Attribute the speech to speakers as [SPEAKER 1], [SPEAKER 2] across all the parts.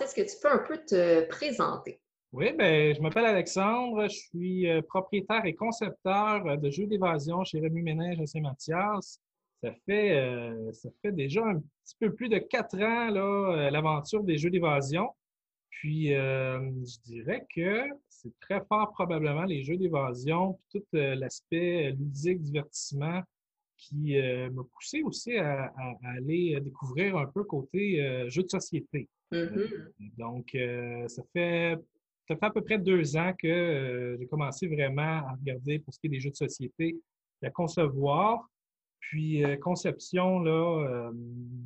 [SPEAKER 1] est-ce que tu peux un peu te présenter?
[SPEAKER 2] Oui, ben, je m'appelle Alexandre, je suis euh, propriétaire et concepteur euh, de jeux d'évasion chez Rémi Ménage à Saint-Mathias. Ça fait, euh, ça fait déjà un petit peu plus de quatre ans, là, l'aventure des jeux d'évasion. Puis, je dirais que c'est très fort probablement les jeux d'évasion, puis tout l'aspect ludique, divertissement, qui m'a poussé aussi à, aller découvrir un peu côté jeux de société.
[SPEAKER 1] Mm-hmm.
[SPEAKER 2] donc, ça fait ça fait à peu près deux ans que euh, j'ai commencé vraiment à regarder pour ce qui est des jeux de société, à concevoir. Puis euh, conception, là, euh,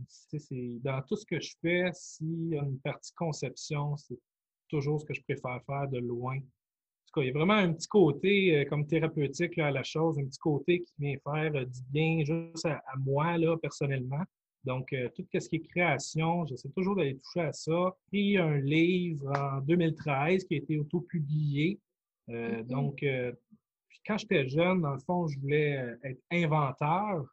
[SPEAKER 2] c'est dans tout ce que je fais, s'il y a une partie conception, c'est toujours ce que je préfère faire de loin. En tout cas, il y a vraiment un petit côté comme thérapeutique à la chose, un petit côté qui vient faire du bien juste à, à moi, là, personnellement. Donc, euh, tout ce qui est création, j'essaie toujours d'aller toucher à ça. J'ai un livre en 2013 qui a été auto-publié. Euh, donc, euh, quand j'étais jeune, dans le fond, je voulais être inventeur.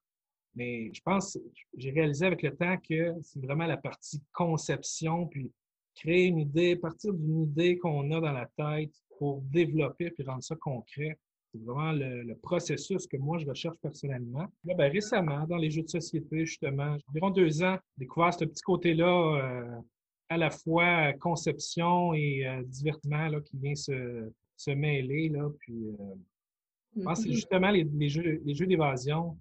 [SPEAKER 2] Mais je pense, j'ai réalisé avec le temps que c'est vraiment la partie conception, puis créer une idée, partir d'une idée qu'on a dans la tête pour développer puis rendre ça concret. C'est vraiment le, processus que moi, je recherche personnellement. Là, ben, récemment, dans les jeux de société, justement, environ deux ans, j'ai découvert ce petit côté-là, euh, à la fois conception et euh, divertissement là, qui vient se, se mêler. Là, puis, euh, je pense que c'est mm-hmm. justement les, jeux, les jeux d'évasion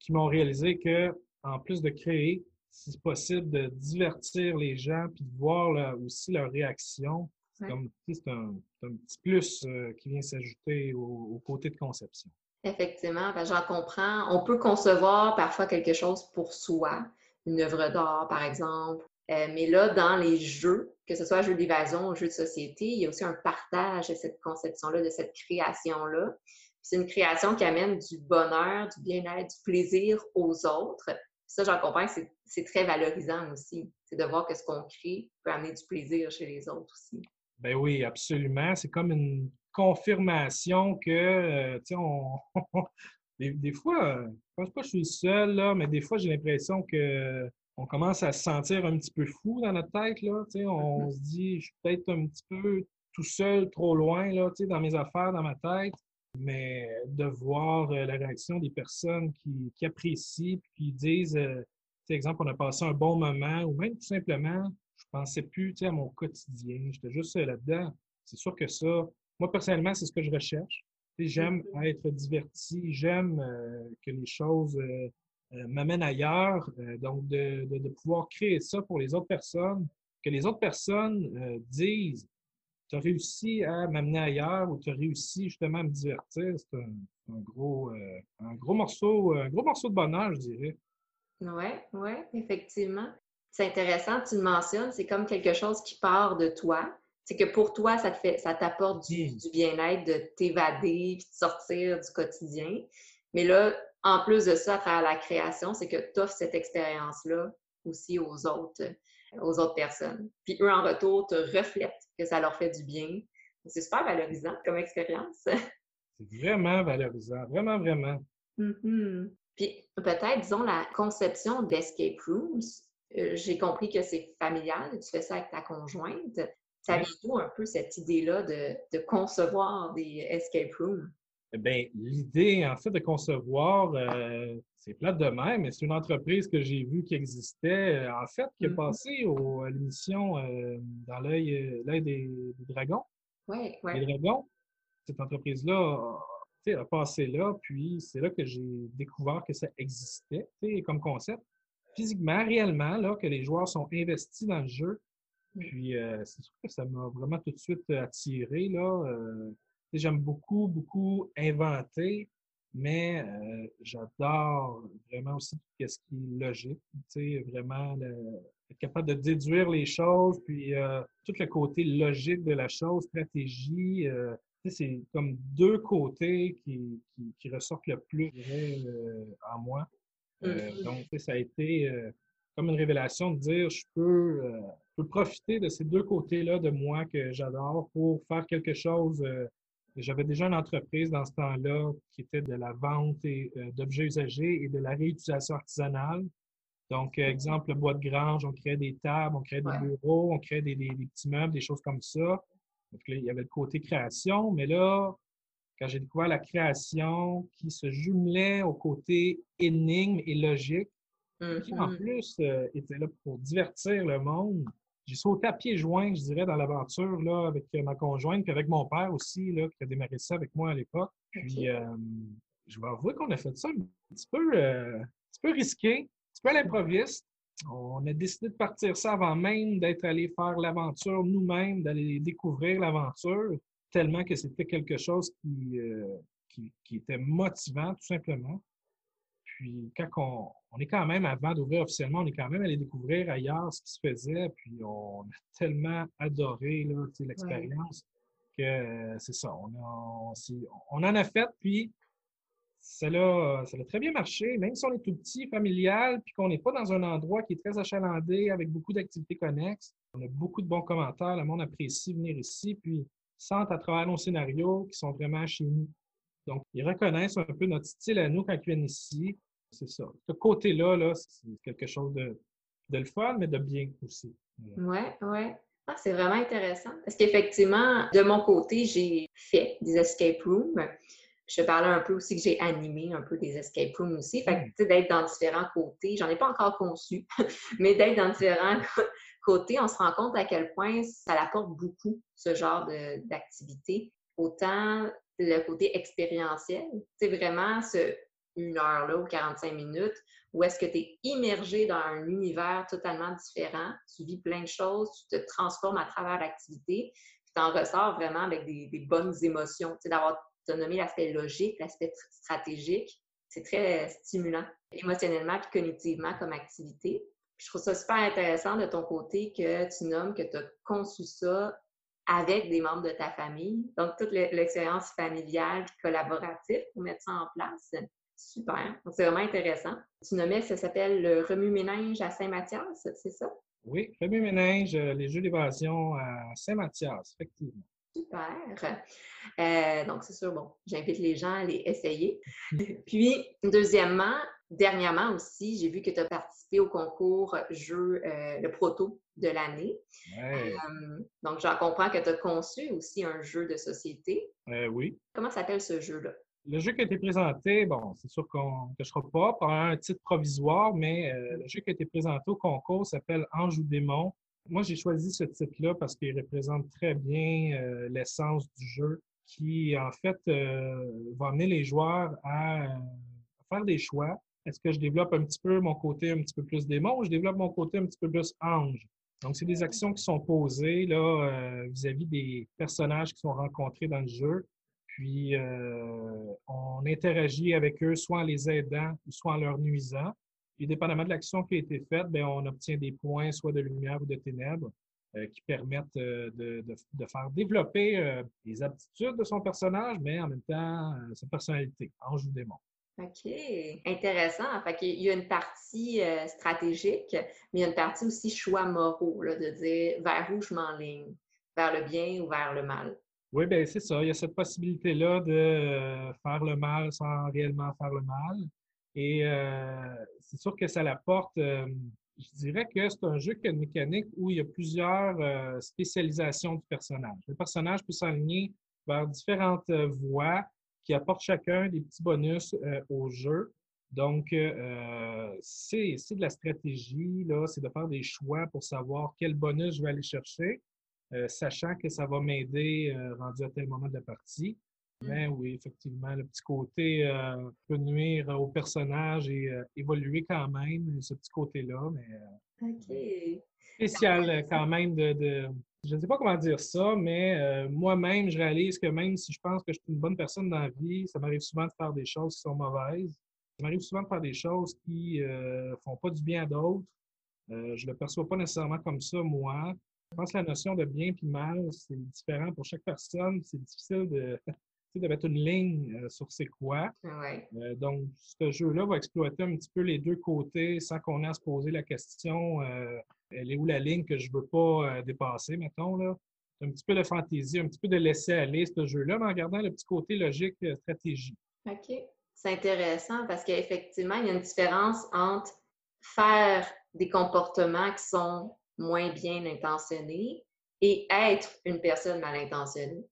[SPEAKER 2] qui m'ont réalisé que, en plus de créer, c'est possible de divertir les gens puis de voir aussi leur réaction c'est un, petit plus euh, qui vient s'ajouter au, côté de conception.
[SPEAKER 1] Effectivement, ben, j'en comprends. On peut concevoir parfois quelque chose pour soi, une œuvre d'art, par exemple. Euh, mais là, dans les jeux, que ce soit jeu d'évasion ou jeu de société, il y a aussi un partage de cette conception-là, de cette création-là. C'est une création qui amène du bonheur, du bien-être, du plaisir aux autres. Ça, j'en comprends que c'est très valorisant aussi. C'est de voir que ce qu'on crée peut amener du plaisir chez les autres aussi.
[SPEAKER 2] Ben oui, absolument. C'est comme une confirmation que, euh, tu sais, on... des, fois, je pense pas que je suis seul, là, mais des fois, j'ai l'impression que on commence à se sentir un petit peu fou dans notre tête, là, tu sais, on mm-hmm. se dit, je suis peut-être un petit peu tout seul, trop loin, là, tu sais, dans mes affaires, dans ma tête, mais de voir euh, la réaction des personnes qui, qui apprécient, puis qui disent, euh, tu exemple, on a passé un bon moment, ou même tout simplement, pensais plus à mon quotidien. J'étais juste là-dedans. C'est sûr que ça, moi personnellement, c'est ce que je recherche. J'aime mm-hmm. être diverti, j'aime euh, que les choses euh, euh, m'amènent ailleurs. donc, de, de, pouvoir créer ça pour les autres personnes, que les autres personnes disent Tu as réussi à m'amener ailleurs ou tu as réussi justement à me divertir, c'est un, un, gros, un, gros morceau, un gros morceau de bonheur, je dirais.
[SPEAKER 1] Oui, oui, effectivement c'est intéressant, tu le mentionnes, c'est comme quelque chose qui part de toi. C'est que pour toi, ça te fait, ça t'apporte du, mm. bien-être, de t'évader, puis de sortir du quotidien. Mais là, en plus de ça, à travers la création, c'est que tu offres cette expérience-là aussi aux autres, aux autres personnes. Puis eux, en retour, te reflètent que ça leur fait du bien. C'est super valorisant comme expérience.
[SPEAKER 2] C'est vraiment valorisant, vraiment, vraiment.
[SPEAKER 1] Mm-hmm. Puis peut-être, disons, la conception d'escape rooms, euh, j'ai compris que c'est familial, tu fais ça avec ta conjointe. Ça vient d'où un peu cette idée-là de, concevoir des escape rooms?
[SPEAKER 2] Eh bien, l'idée, en fait, de concevoir, euh, c'est plate de même, mais c'est une entreprise que j'ai vue qui existait, euh, en fait, qui est mm-hmm. passée à l'émission dans l'œil des, dragons.
[SPEAKER 1] Oui, oui.
[SPEAKER 2] Les dragons. Cette entreprise-là a passé là, puis c'est là que j'ai découvert que ça existait comme concept physiquement, réellement, là, que les joueurs sont investis dans le jeu. Puis, euh, c'est sûr que ça m'a vraiment tout de suite attiré. Là. Euh, j'aime beaucoup, beaucoup inventer, mais euh, j'adore vraiment aussi tout ce qui est logique. Vraiment, être capable de déduire les choses, puis tout le côté logique de la chose, stratégie. c'est comme deux côtés qui, qui, qui, ressortent le plus en moi. Euh, mm-hmm. donc, ça a été euh, comme une révélation de dire je peux, euh, peux profiter de ces deux côtés-là de moi que j'adore pour faire quelque chose. J'avais déjà une entreprise dans ce temps-là qui était de la vente d'objets usagés et de la réutilisation artisanale. Donc, exemple, le bois de grange, on créait des tables, on créait des bureaux, on créait des, petits meubles, des choses comme ça. Donc, là, il y avait le côté création, mais là, quand j'ai découvert la création qui se jumelait au côté énigme et logique, qui en mm-hmm. plus euh, était là pour divertir le monde, j'ai sauté à pieds joints, je dirais, dans l'aventure là, avec euh, ma conjointe, puis avec mon père aussi, là, qui a démarré ça avec moi à l'époque. Puis, euh, je vais avouer qu'on a fait ça un petit peu, un petit peu risqué, un petit peu à l'improviste. On a décidé de partir ça avant même d'être allé faire l'aventure nous-mêmes, d'aller découvrir l'aventure tellement que c'était quelque chose euh, qui, qui, était motivant, tout simplement. Puis quand on, est quand même, avant d'ouvrir officiellement, on est quand même allé découvrir ailleurs ce qui se faisait, puis on a tellement adoré l'expérience que euh, c'est ça. On, on, en a fait, puis ça a, ça a très bien marché, même si on est tout petit, familial, puis qu'on n'est pas dans un endroit qui est très achalandé avec beaucoup d'activités connexes. On a beaucoup de bons commentaires, le monde apprécie venir ici, puis sentent à travers nos scénarios qui sont vraiment chez nous. Donc, ils reconnaissent un peu notre style à nous quand ils viennent ici. C'est ça. Ce côté-là, -là, c'est quelque chose de, de le fun, mais de bien aussi.
[SPEAKER 1] Oui, oui. Ah, c'est vraiment intéressant. Parce qu'effectivement, de mon côté, j'ai fait des escape rooms. Je parlais un peu aussi que j'ai animé un peu des escape rooms aussi. Fait que, hmm. tu sais, d'être dans différents côtés, j'en ai pas encore conçu, mais d'être dans différents côté, on se rend compte à quel point ça apporte beaucoup, ce genre d'activité. Autant le côté expérientiel, c'est vraiment ce une heure là ou 45 minutes où est-ce que tu es immergé dans un univers totalement différent, tu vis plein de choses, tu te transformes à travers l'activité, tu en ressors vraiment avec des, bonnes émotions. Tu d'avoir nommé l'aspect logique, l'aspect stratégique, c'est très stimulant émotionnellement et cognitivement comme activité. Je trouve ça super intéressant de ton côté que tu nommes que tu as conçu ça avec des membres de ta famille. Donc, toute l'expérience familiale collaborative pour mettre ça en place. Super. C'est vraiment intéressant. Tu nommais, ça s'appelle le remue-ménage à Saint-Mathias, c'est ça?
[SPEAKER 2] Oui, remue-ménage, euh, les jeux d'évasion à Saint-Mathias, effectivement.
[SPEAKER 1] Super. Euh, donc, c'est sûr, bon, j'invite les gens à les essayer. Puis, deuxièmement, dernièrement aussi, j'ai vu que tu as participé au concours jeu, euh, le proto de l'année. Euh, donc, j'en comprends que tu as conçu aussi un jeu de société.
[SPEAKER 2] oui.
[SPEAKER 1] Comment s'appelle ce jeu-là?
[SPEAKER 2] Le jeu qui a été présenté, bon, c'est sûr qu'on ne cachera pas par un titre provisoire, mais le jeu qui a été présenté au concours s'appelle Ange ou démon moi, j'ai choisi ce titre-là parce qu'il représente très bien euh, l'essence du jeu qui, en fait, euh, va amener les joueurs à, faire des choix. Est-ce que je développe un petit peu mon côté un petit peu plus démon ou je développe mon côté un petit peu plus ange? Donc, c'est des actions qui sont posées là euh, vis-à-vis des personnages qui sont rencontrés dans le jeu. Puis, on interagit avec eux soit en les aidant, soit en leur nuisant. Puis, dépendamment de l'action qui a été faite, bien, on obtient des points, soit de lumière ou de ténèbres, euh, qui permettent euh, de, de, faire développer euh, les aptitudes de son personnage, mais en même temps, sa personnalité, ange ou démon.
[SPEAKER 1] OK, intéressant. Fait qu'il y a une partie stratégique, mais il y a une partie aussi choix moraux, là, de dire vers où je m'enligne, vers le bien ou vers le mal.
[SPEAKER 2] Oui, bien, c'est ça. Il y a cette possibilité-là de faire le mal sans réellement faire le mal. Et euh, c'est sûr que ça l'apporte. Euh, je dirais que c'est un jeu qui a une mécanique où il y a plusieurs euh, spécialisations du personnage. Le personnage peut s'aligner vers différentes voies qui apportent chacun des petits bonus au jeu. Donc, c'est de la stratégie, là, c'est de faire des choix pour savoir quel bonus je vais aller chercher, sachant que ça va m'aider rendu à tel moment de la partie. Mais oui, effectivement, le petit côté euh, peut nuire au personnage et euh, évoluer quand même, ce petit côté-là. Mais
[SPEAKER 1] euh,
[SPEAKER 2] spécial quand même de, Je ne sais pas comment dire ça, mais moi-même, je réalise que même si je pense que je suis une bonne personne dans la vie, ça m'arrive souvent de faire des choses qui sont mauvaises. Ça m'arrive souvent de faire des choses qui ne font pas du bien à d'autres. je ne le perçois pas nécessairement comme ça, moi. Je pense que la notion de bien et mal, c'est différent pour chaque personne. C'est difficile de, de mettre une ligne euh, sur c'est quoi.
[SPEAKER 1] Euh,
[SPEAKER 2] donc, ce jeu-là va exploiter un petit peu les deux côtés sans qu'on ait à se poser la question euh, elle est où la ligne que je ne veux pas dépasser, mettons. Là? Un petit peu de fantaisie, un petit peu de laisser aller ce jeu-là, mais en gardant le petit côté logique stratégie.
[SPEAKER 1] OK. C'est intéressant parce qu'effectivement, il y a une différence entre faire des comportements qui sont moins bien intentionnés et être une personne mal intentionnée.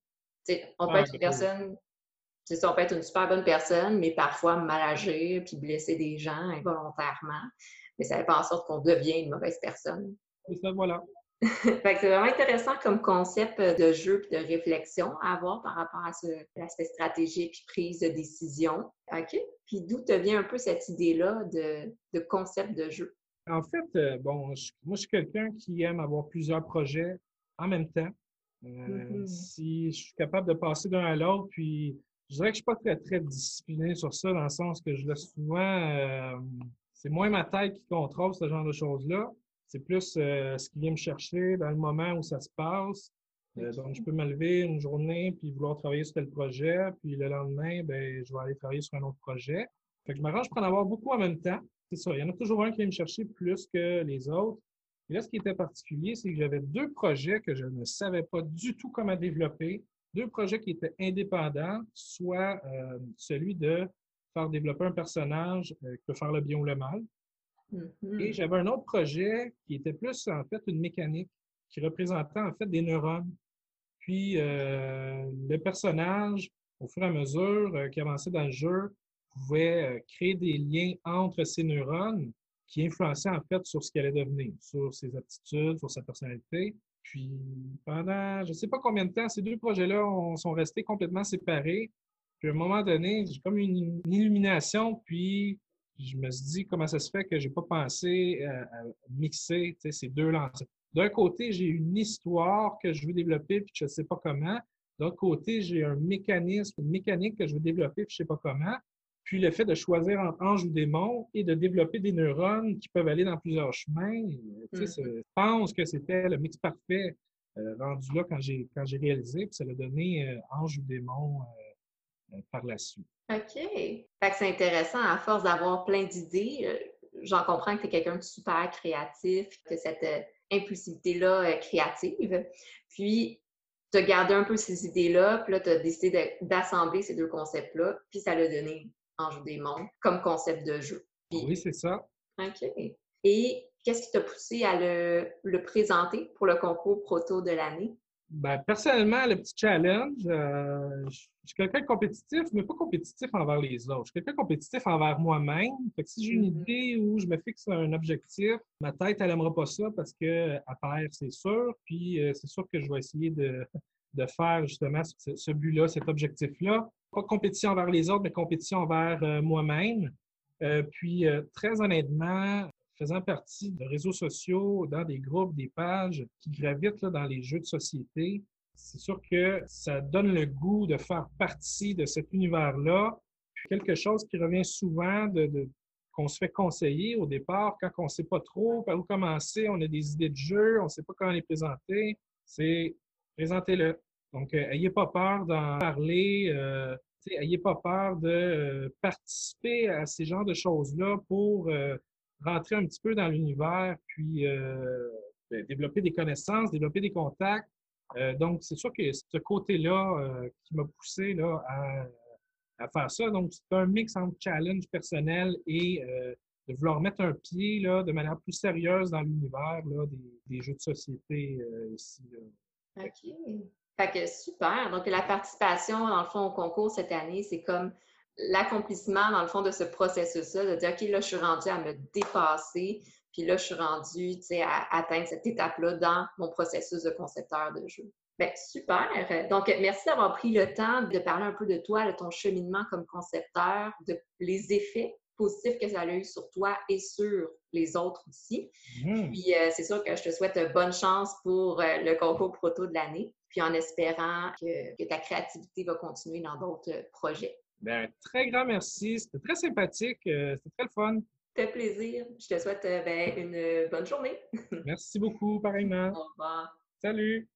[SPEAKER 1] on peut être une personne, on peut être une super bonne personne, mais parfois mal agir puis blesser des gens involontairement. Mais ça fait pas en sorte qu'on devient une mauvaise personne.
[SPEAKER 2] Et ça, voilà.
[SPEAKER 1] c'est vraiment intéressant comme concept de jeu et de réflexion à avoir par rapport à l'aspect stratégique et prise de décision. OK? Puis d'où te vient un peu cette idée-là de, concept de jeu?
[SPEAKER 2] En fait, euh, bon, moi, je suis quelqu'un qui aime avoir plusieurs projets en même temps. Euh, mm-hmm. Si je suis capable de passer d'un à l'autre, puis je dirais que je ne suis pas très, très discipliné sur ça, dans le sens que je laisse souvent, euh, c'est moins ma tête qui contrôle ce genre de choses-là. C'est plus euh, ce qui vient me chercher dans le moment où ça se passe. Euh, donc, je peux me lever une journée puis vouloir travailler sur tel projet, puis le lendemain, ben, je vais aller travailler sur un autre projet. Fait que je m'arrange pour en avoir beaucoup en même temps. C'est ça. Il y en a toujours un qui vient me chercher plus que les autres. Et là, ce qui était particulier, c'est que j'avais deux projets que je ne savais pas du tout comment développer. Deux projets qui étaient indépendants, soit euh, celui de faire développer un personnage qui peut faire le bien ou le mal, et mm-hmm. j'avais un autre projet qui était plus en fait une mécanique qui représentait en fait des neurones. Puis euh, le personnage, au fur et à mesure euh, qu'il avançait dans le jeu, pouvait euh, créer des liens entre ces neurones qui influençaient en fait sur ce qu'elle allait devenir, sur ses aptitudes, sur sa personnalité. Puis pendant je ne sais pas combien de temps, ces deux projets-là sont restés complètement séparés. Puis à un moment donné, j'ai comme une illumination, puis je me suis dit comment ça se fait que je n'ai pas pensé euh, à, mixer ces deux lancers? D'un côté, j'ai une histoire que je veux développer puis je ne sais pas comment. D'autre côté, j'ai un mécanisme, une mécanique que je veux développer puis je ne sais pas comment. Puis le fait de choisir entre ange ou démon et de développer des neurones qui peuvent aller dans plusieurs chemins. Euh, mm-hmm. Je pense que c'était le mix parfait euh, rendu là quand j'ai quand j'ai réalisé, puis ça a donné ange ou démon par la suite.
[SPEAKER 1] OK. Fait que c'est intéressant, à force d'avoir plein d'idées, euh, j'en comprends que tu es quelqu'un de super créatif, que cette euh, impulsivité-là euh, créative. Puis, tu as gardé un peu ces idées-là, puis là, tu as décidé d'assembler ces deux concepts-là, puis ça l'a donné Anjou des mondes comme concept de jeu.
[SPEAKER 2] oui, c'est ça.
[SPEAKER 1] OK. Et qu'est-ce qui t'a poussé à le, le, présenter pour le concours proto de l'année?
[SPEAKER 2] Ben, personnellement, le petit challenge, euh, je suis quelqu'un de compétitif, mais pas compétitif envers les autres. Je suis quelqu'un de compétitif envers moi-même. Fait que si j'ai une mm-hmm. idée où je me fixe un objectif, ma tête, elle n'aimera pas ça parce qu'elle perd, c'est sûr. Puis euh, c'est sûr que je vais essayer de, de faire justement ce, but-là, cet objectif-là. Pas compétition envers les autres, mais compétition envers euh, moi-même. puis, très honnêtement, faisant partie de réseaux sociaux, dans des groupes, des pages qui gravitent dans les jeux de société, c'est sûr que ça donne le goût de faire partie de cet univers-là. Quelque chose qui revient souvent de, qu'on se fait conseiller au départ quand on ne sait pas trop par où commencer, on a des idées de jeu, on ne sait pas comment les présenter, c'est présentez-le. Donc, euh, ayez pas peur d'en parler, euh, ayez pas peur de euh, participer à ces genres de choses-là pour rentrer un petit peu dans l'univers, puis euh, ben, développer des connaissances, développer des contacts. Euh, donc, c'est sûr que ce côté-là euh, qui m'a poussé là, à, faire ça. Donc, c'est un mix entre challenge personnel et de vouloir mettre un pied là, de manière plus sérieuse dans l'univers des, des, jeux de société ici.
[SPEAKER 1] OK. Fait que super. Donc, la participation, dans le fond, au concours cette année, c'est comme l'accomplissement, dans le fond, de ce processus-là, de dire, OK, là, je suis rendue à me dépasser, puis là, je suis rendue, tu sais, à atteindre cette étape-là dans mon processus de concepteur de jeu. Bien, super. Donc, merci d'avoir pris le temps de parler un peu de toi, de ton cheminement comme concepteur, de les effets positifs que ça a eu sur toi et sur les autres aussi. Mmh. Puis, euh, c'est sûr que je te souhaite bonne chance pour euh, le concours proto de l'année, puis en espérant que ta créativité va continuer dans d'autres projets.
[SPEAKER 2] Ben, très grand merci. C'était très sympathique. Euh, c'était très le fun.
[SPEAKER 1] Ça fait plaisir. Je te souhaite euh, ben, une bonne journée.
[SPEAKER 2] merci beaucoup, pareillement.
[SPEAKER 1] Au revoir.
[SPEAKER 2] Salut.